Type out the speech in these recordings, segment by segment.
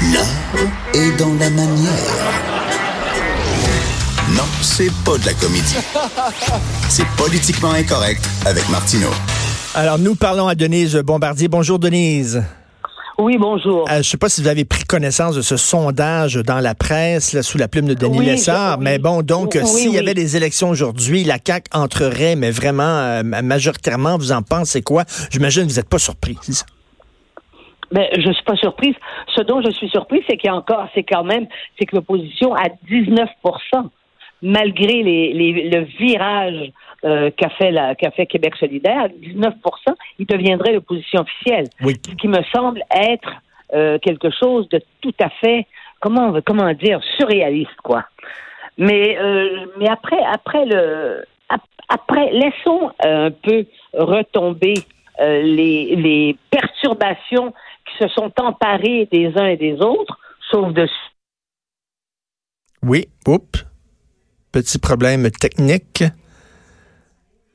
L'art est dans la manière. Non, c'est pas de la comédie. C'est politiquement incorrect avec Martineau. Alors, nous parlons à Denise Bombardier. Bonjour, Denise. Oui, bonjour. Euh, je ne sais pas si vous avez pris connaissance de ce sondage dans la presse, là, sous la plume de Denis Oui, Lessard. Mais bon, donc, Oui, s'il y avait des élections aujourd'hui, la CAQ entrerait, mais vraiment, euh, majoritairement, vous en pensez quoi? J'imagine que vous n'êtes pas surpris. Mais je suis pas surprise. Ce dont je suis surprise, c'est qu'il y a encore, c'est quand même, c'est que l'opposition a 19% malgré les, les- le virage euh, qu'a fait la qu'a fait Québec solidaire, 19% il deviendrait l'opposition officielle. Oui. Ce qui me semble être euh, quelque chose de tout à fait, comment on veut- comment dire, surréaliste quoi. Mais euh, mais après après le ap- après laissons un peu retomber euh, les les perturbations qui se sont emparées des uns et des autres, sauf de Oui. Oups. Petit problème technique.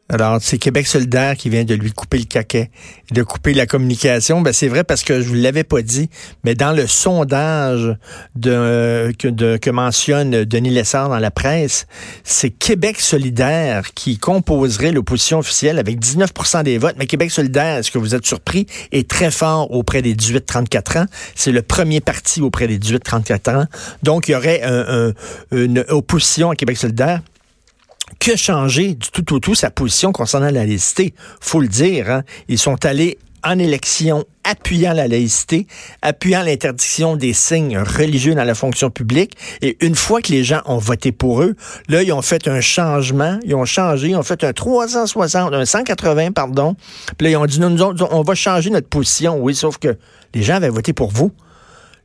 Alors, c'est Québec solidaire qui vient de lui couper le caquet, de couper la communication. Ben, c'est vrai parce que je vous l'avais pas dit, mais dans le sondage que, mentionne Denis Lessard dans la presse, c'est Québec solidaire qui composerait l'opposition officielle avec 19% des votes. Mais Québec solidaire, est-ce que vous êtes surpris, est très fort auprès des 18-34 ans. C'est le premier parti auprès des 18-34 ans. Donc, il y aurait un- un- une opposition à Québec solidaire que changer du tout au tout sa position concernant la laïcité? Faut le dire, hein. ils sont allés en élection appuyant la laïcité, appuyant l'interdiction des signes religieux dans la fonction publique. Et une fois que les gens ont voté pour eux, là, ils ont fait un changement, ils ont changé, ils ont fait un 360, un 180, pardon. Puis là, ils ont dit, nous, nous on va changer notre position. Oui, sauf que les gens avaient voté pour vous.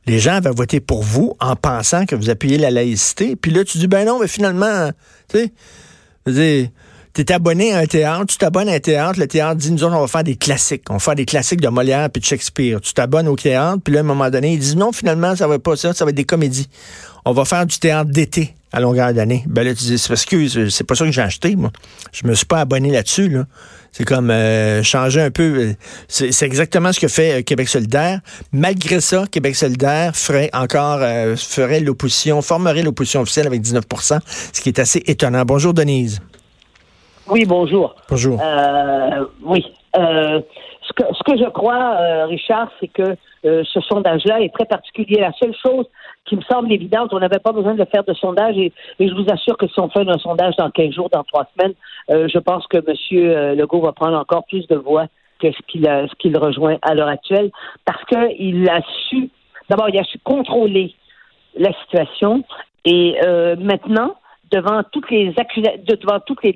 Les gens avaient voté pour vous en pensant que vous appuyez la laïcité. Puis là, tu dis, ben non, mais finalement, tu sais, t'es abonné à un théâtre, tu t'abonnes à un théâtre, le théâtre dit, nous autres, on va faire des classiques. On va faire des classiques de Molière puis de Shakespeare. Tu t'abonnes au théâtre, puis là, à un moment donné, ils disent, non, finalement, ça va pas ça, ça va être des comédies. On va faire du théâtre d'été à longueur d'année. Ben là, tu dis, excuse, c'est pas ça que j'ai acheté, moi. Je me suis pas abonné là-dessus, là. C'est comme euh, changer un peu. euh, C'est exactement ce que fait euh, Québec solidaire. Malgré ça, Québec solidaire ferait encore euh, ferait l'opposition, formerait l'opposition officielle avec 19% ce qui est assez étonnant. Bonjour, Denise. Oui, bonjour. Bonjour. Euh, oui. Ce, que, ce que je crois, euh, Richard, c'est que euh, ce sondage-là est très particulier. La seule chose qui me semble évidente, on n'avait pas besoin de faire de sondage et, et je vous assure que si on fait un sondage dans 15 jours, dans trois semaines, euh, je pense que M. euh, Legault va prendre encore plus de voix que ce qu'il rejoint à l'heure actuelle parce qu'il a su, d'abord, il a su contrôler la situation et euh, maintenant, devant toutes les accusations, devant toutes les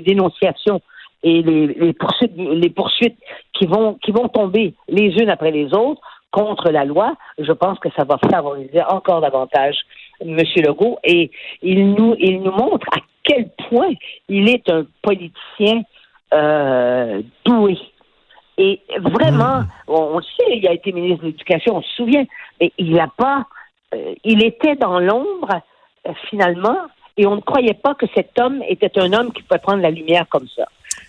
dénonciations et les, les poursuites, les poursuites qui vont qui vont tomber les unes après les autres contre la loi, je pense que ça va favoriser encore davantage M. Legault et il nous il nous montre à quel point il est un politicien euh, doué. Et vraiment, on, on le sait, il a été ministre de l'Éducation, on se souvient, mais il n'a pas, euh, il était dans l'ombre euh, finalement, et on ne croyait pas que cet homme était un homme qui pouvait prendre la lumière comme ça.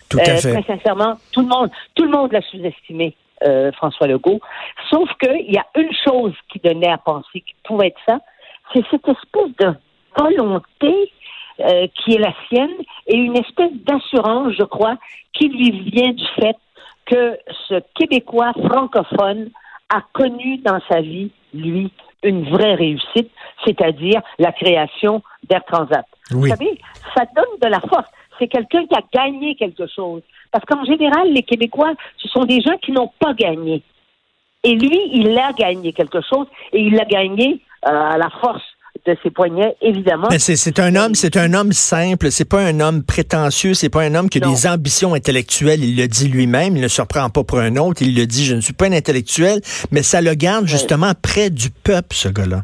Tout à Euh, fait. Très sincèrement, tout le monde, tout le monde l'a sous-estimé, euh, François Legault. Sauf qu'il y a une chose qui donnait à penser qu'il pouvait être ça, c'est cette espèce de volonté euh, qui est la sienne et une espèce d'assurance, je crois, qui lui vient du fait que ce Québécois francophone a connu dans sa vie, lui, une vraie réussite, c'est-à-dire la création d'Air Transat. Oui. Vous savez, ça donne de la force. C'est quelqu'un qui a gagné quelque chose. Parce qu'en général, les Québécois, ce sont des gens qui n'ont pas gagné. Et lui, il a gagné quelque chose et il l'a gagné euh, à la force de ses poignets, évidemment. Mais c'est un homme, c'est un homme simple, c'est pas un homme prétentieux, c'est pas un homme qui a Non. des ambitions intellectuelles, il le dit lui-même, il ne se reprend pas pour un autre, il le dit, je ne suis pas un intellectuel, mais ça le garde justement près du peuple, ce gars-là.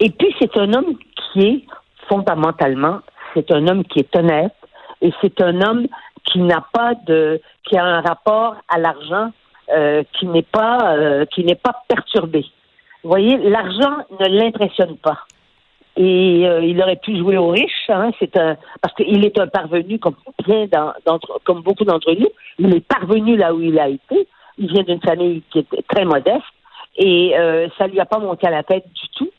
Et puis, c'est un homme qui est, fondamentalement, c'est un homme qui est honnête et c'est un homme qui n'a pas de, qui a un rapport à l'argent euh, qui n'est pas, euh, qui n'est pas perturbé. Vous voyez, l'argent ne l'impressionne pas. Et euh, il aurait pu jouer aux riches, hein, c'est un parce qu'il est un parvenu comme comme beaucoup d'entre nous. Il est parvenu là où il a été. Il vient d'une famille qui est très modeste Et ça lui a pas monté à la tête du tout.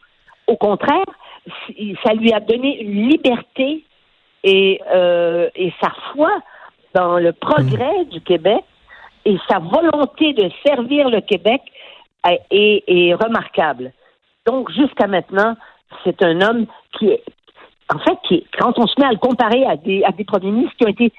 Au contraire, ça lui a donné une liberté et, euh, et sa foi dans le progrès du Québec et sa volonté de servir le Québec est, est remarquable. Donc, jusqu'à maintenant, c'est un homme qui est, en fait, qui, quand on se met à le comparer à des, à des premiers ministres qui ont été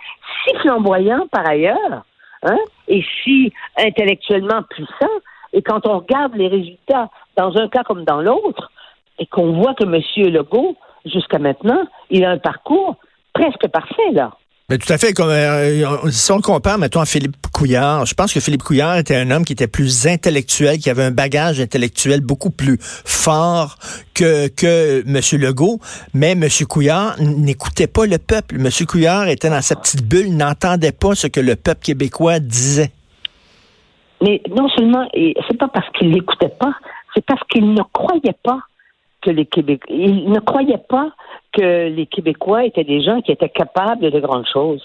si flamboyants par ailleurs, hein, et si intellectuellement puissants, et quand on regarde les résultats dans un cas comme dans l'autre, et qu'on voit que M. Legault, jusqu'à maintenant, il a un parcours presque parfait, là. Mais tout à fait. Comme, euh, si on compare, mettons, à Philippe Couillard, je pense que Philippe Couillard était un homme qui était plus intellectuel, qui avait un bagage intellectuel beaucoup plus fort que, que M. Legault. Mais M. Couillard n'écoutait pas le peuple. M. Couillard était dans sa petite bulle, n'entendait pas ce que le peuple québécois disait. Mais non seulement, c'est pas parce qu'il n'écoutait pas, c'est parce qu'il ne croyait pas que les Québécois, il ne croyait pas que les Québécois étaient des gens qui étaient capables de grandes choses.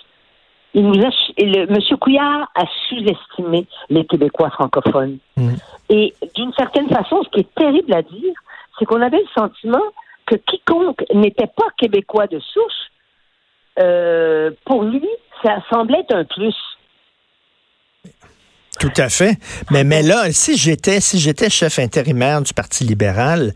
Il nous a, le, M. Couillard a sous-estimé les Québécois francophones. Mm. Et d'une certaine façon, ce qui est terrible à dire, c'est qu'on avait le sentiment que quiconque n'était pas québécois de souche, euh, pour lui, ça semblait être un plus. Tout à fait. Mais, mais là, si j'étais, si j'étais chef intérimaire du Parti libéral,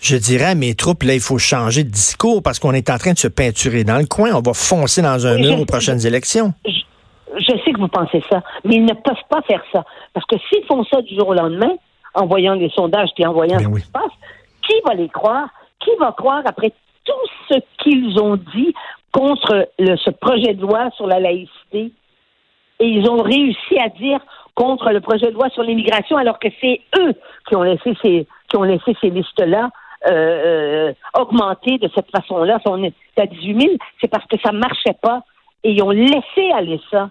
je dirais à mes troupes, là, il faut changer de discours parce qu'on est en train de se peinturer dans le coin. On va foncer dans un mur aux prochaines élections. Je, sais que vous pensez ça, mais ils ne peuvent pas faire ça. Parce que s'ils font ça du jour au lendemain, en voyant les sondages et en voyant ben ce qui se passe, qui va les croire? Qui va croire après tout ce qu'ils ont dit contre ce projet de loi sur la laïcité? Et ils ont réussi à dire contre le projet de loi sur l'immigration alors que c'est eux qui ont laissé ces, qui ont laissé ces listes-là euh, euh, augmenter de cette façon-là. Si on est à 18 000, c'est parce que ça ne marchait pas et ils ont laissé aller ça.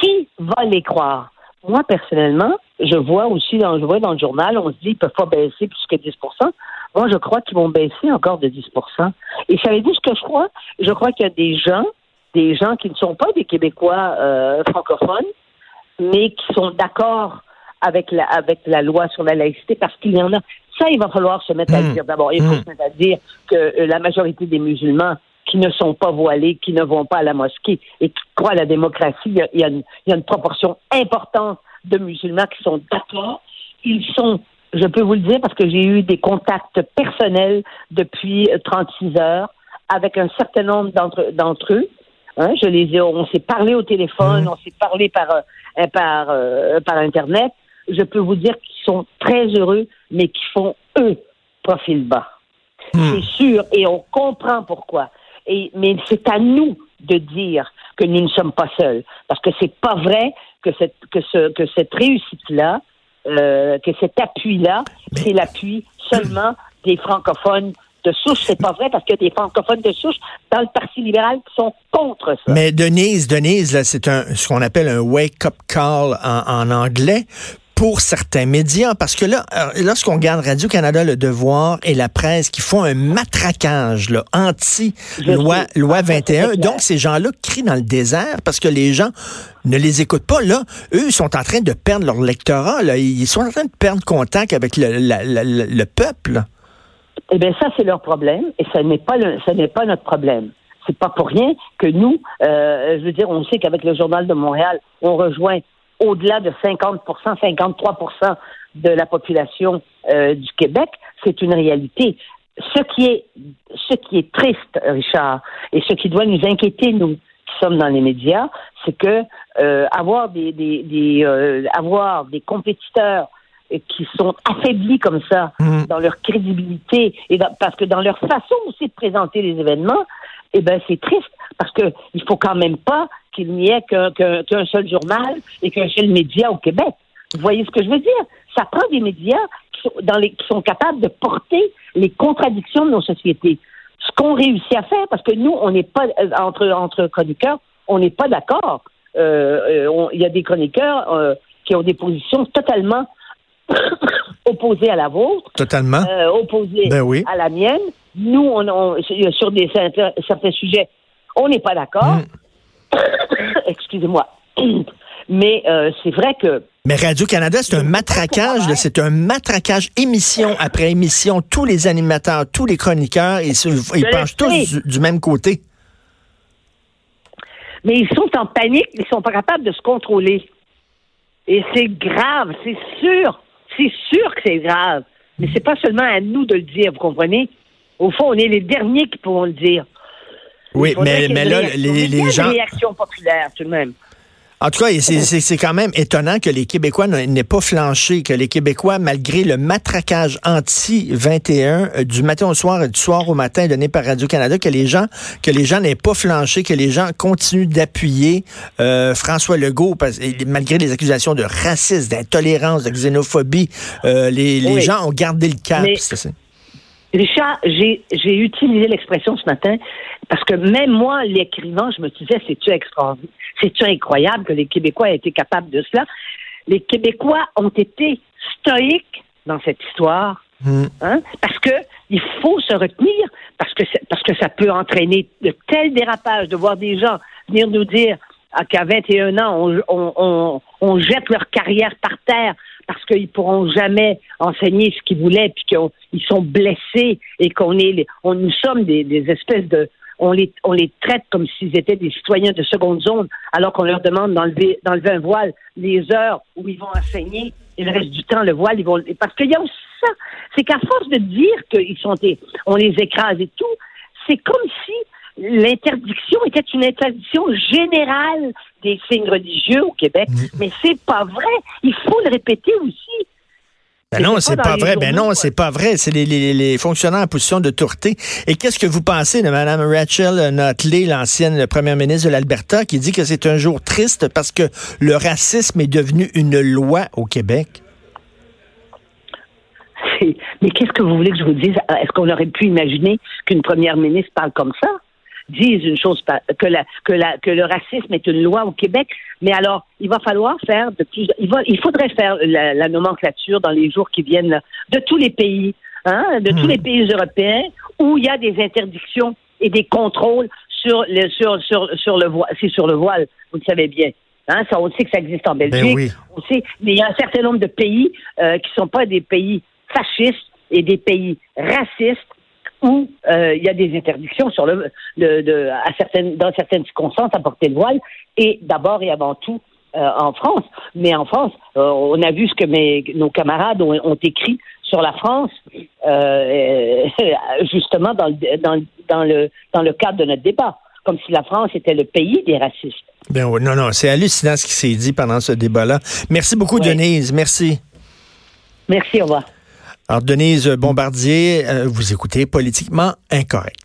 Qui va les croire? Moi, personnellement, je vois aussi dans, je vois dans le journal, on se dit qu'ils ne peuvent pas baisser plus que 10% Moi, je crois qu'ils vont baisser encore de 10% Et savez-vous ce que je crois? Je crois qu'il y a des gens, des gens qui ne sont pas des Québécois euh, francophones, mais qui sont d'accord avec la, avec la loi sur la laïcité parce qu'il y en a. Ça, il va falloir se mettre à hmm. dire. D'abord, il faut hmm. se mettre à dire que euh, la majorité des musulmans qui ne sont pas voilés, qui ne vont pas à la mosquée et qui croient à la démocratie, il y a, une, proportion importante de musulmans qui sont d'accord. Ils sont, je peux vous le dire parce que j'ai eu des contacts personnels depuis 36 heures avec un certain nombre d'entre eux. Hein, je les ai, on s'est parlé au téléphone, hmm. on s'est parlé par euh, par euh, par internet je peux vous dire qu'ils sont très heureux, mais qui font, eux, profil bas. Hmm. C'est sûr, et on comprend pourquoi. Et, mais c'est à nous de dire que nous ne sommes pas seuls. Parce que c'est pas vrai que cette, que ce, que cette réussite-là, euh, que cet appui-là, c'est l'appui seulement des francophones de souche. C'est pas vrai parce qu'il y a des francophones de souche dans le Parti libéral qui sont contre ça. Mais Denise, Denise, c'est un, ce qu'on appelle un wake-up call en, en anglais pour certains médias, parce que là, euh, lorsqu'on regarde Radio-Canada, Le Devoir et la presse qui font un matraquage anti-loi loi 21, donc ces gens-là crient dans le désert parce que les gens ne les écoutent pas. Là, eux, ils sont en train de perdre leur lectorat. Là. Ils sont en train de perdre contact avec le, le peuple. Eh bien, ça, c'est leur problème et ce n'est pas, le, n'est pas notre problème. C'est pas pour rien que nous, euh, je veux dire, on sait qu'avec le Journal de Montréal, on rejoint au-delà de 50 53% de la population euh, du Québec, c'est une réalité. Ce qui est, ce qui est triste, Richard, et ce qui doit nous inquiéter, nous qui sommes dans les médias, c'est que euh, avoir des, des, euh, avoir des compétiteurs qui sont affaiblis comme ça mmh. dans leur crédibilité et parce que dans leur façon aussi de présenter les événements, eh ben c'est triste parce que il faut quand même pas qu'il n'y ait qu'un seul journal et qu'un seul média au Québec. Vous voyez ce que je veux dire? Ça prend des médias qui sont, dans les, qui sont capables de porter les contradictions de nos sociétés. Ce qu'on réussit à faire, parce que nous, on n'est pas, euh, entre, entre chroniqueurs, on n'est pas d'accord. Euh, euh, il y a des chroniqueurs qui ont des positions totalement opposées à la vôtre. Totalement. opposées ben oui. à la mienne. Nous, on, on, sur des, certains sujets, on n'est pas d'accord. Mm. Excusez-moi. Mais euh, c'est vrai que Mais Radio-Canada, c'est un matraquage, c'est un matraquage émission après émission. Tous les animateurs, tous les chroniqueurs, ils, ils penchent tous du, même côté. Mais ils sont en panique, ils sont pas capables de se contrôler. Et c'est grave, c'est sûr. C'est sûr que c'est grave. Mais c'est pas seulement à nous de le dire, vous comprenez? Au fond, on est les derniers qui pourront le dire. Oui, mais, mais là, les, les gens. Des réactions populaires, tout de même. En tout cas, c'est quand même étonnant que les Québécois n'aient pas flanché, que les Québécois, malgré le matraquage anti-21 euh, du matin au soir et du soir au matin donné par Radio-Canada, que les gens que les gens n'aient pas flanché, que les gens continuent d'appuyer euh, François Legault, malgré les accusations de racisme, d'intolérance, de xénophobie, euh, les, gens ont gardé le cap. Richard, j'ai utilisé l'expression ce matin parce que même moi, l'écrivant, je me disais, c'est-tu extraordinaire, c'est-tu incroyable que les Québécois aient été capables de cela? Les Québécois ont été stoïques dans cette histoire, hmm. hein, parce que il faut se retenir, parce que parce que ça peut entraîner de tels dérapages, de voir des gens venir nous dire qu'à 21 ans, on, on, on jette leur carrière par terre parce qu'ils pourront jamais enseigner ce qu'ils voulaient, puis qu'ils sont blessés et qu'on est, on, nous sommes des, espèces de, on les, on les traite comme s'ils étaient des citoyens de seconde zone, alors qu'on leur demande d'enlever, d'enlever un voile les heures où ils vont enseigner et le reste du temps, le voile, ils vont, parce qu'il y a aussi ça. C'est qu'à force de dire qu'ils sont des, on les écrase et tout, c'est comme si l'interdiction était une interdiction générale des signes religieux au Québec. Mm. Mais c'est pas vrai. Il faut le répéter aussi. Ben non, c'est pas, vrai. Ben non, c'est pas vrai. C'est les, fonctionnaires en position de tourté. Et qu'est-ce que vous pensez de Mme Rachel Notley, l'ancienne première ministre de l'Alberta, qui dit que c'est un jour triste parce que le racisme est devenu une loi au Québec? Mais qu'est-ce que vous voulez que je vous dise? Est-ce qu'on aurait pu imaginer qu'une première ministre parle comme ça? Disent une chose que la, que la que le racisme est une loi au Québec, mais alors il va falloir faire de plus il va il faudrait faire la, nomenclature dans les jours qui viennent de tous les pays, hein, de tous hmm. les pays européens où il y a des interdictions et des contrôles sur le sur sur sur le voile, c'est sur le voile, vous le savez bien. Hein, ça, on sait que ça existe en Belgique. Ben on sait, mais il y a un certain nombre de pays euh, qui sont pas des pays fascistes et des pays racistes où euh, il y a des interdictions sur le, de, à certaines, dans certaines circonstances à porter le voile, et d'abord et avant tout euh, en France. Mais en France, euh, on a vu ce que mes, nos camarades ont, ont écrit sur la France, justement dans le, dans, dans, le, dans le cadre de notre débat, comme si la France était le pays des racistes. Ben oui, non, non, c'est hallucinant ce qui s'est dit pendant ce débat-là. Merci beaucoup, Denise. Merci. Merci, au revoir. Alors, Denise Bombardier, euh, vous écoutez Politiquement Incorrect.